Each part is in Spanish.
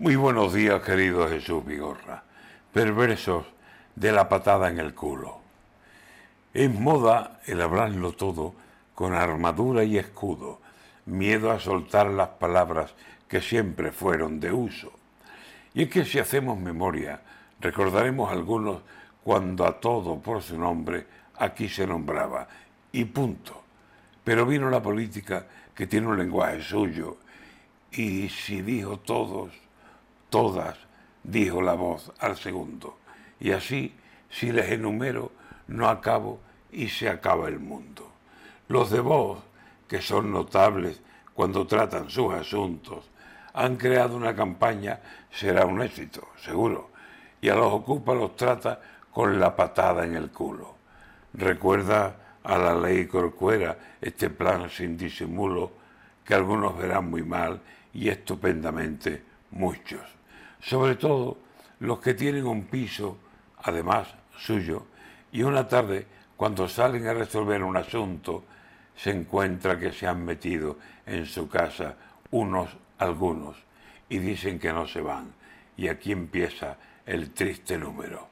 Muy buenos días, querido Jesús Vigorra. Perversos de la patada en el culo. Es moda el hablarlo todo con armadura y escudo, miedo a soltar las palabras que siempre fueron de uso. Y es que si hacemos memoria, recordaremos algunos cuando a todo por su nombre aquí se nombraba, y punto. Pero vino la política que tiene un lenguaje suyo, y si dijo todos, todas, dijo la voz al segundo. Y así, si les enumero, no acabo y se acaba el mundo. Los de voz, que son notables cuando tratan sus asuntos, han creado una campaña, será un éxito, seguro, y a los ocupa los trata con la patada en el culo. Recuerda a la ley Corcuera este plan sin disimulo que algunos verán muy mal y estupendamente muchos sobre todo los que tienen un piso, además suyo, y una tarde, cuando salen a resolver un asunto, se encuentra que se han metido en su casa unos algunos y dicen que no se van. Y aquí empieza el triste número.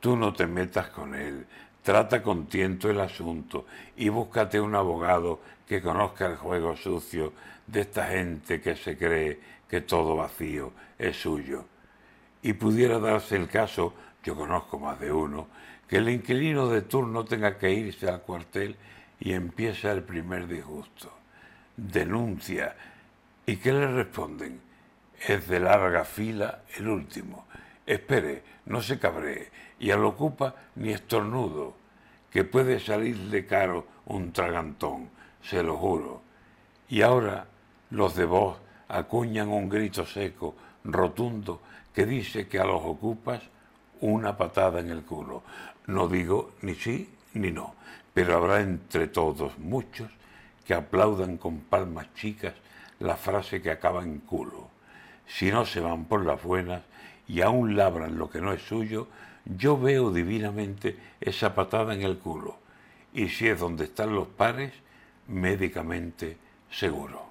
Tú no te metas con él, trata con tiento el asunto y búscate un abogado que conozca el juego sucio de esta gente que se cree que todo vacío es suyo. Y pudiera darse el caso, yo conozco más de uno, que el inquilino de turno tenga que irse al cuartel y empieza el primer disgusto. Denuncia. ¿Y qué le responden? Es de larga fila el último. Espere, no se cabree, y al ocupa ni estornudo, que puede salirle caro un tragantón, se lo juro. Y ahora los de voz acuñan un grito seco, rotundo, que dice que a los ocupas una patada en el culo. No digo ni sí ni no, pero habrá entre todos muchos que aplaudan con palmas chicas la frase que acaba en culo. Si no se van por las buenas y aún labran lo que no es suyo, yo veo divinamente esa patada en el culo. Y si es donde están los pares, médicamente seguro.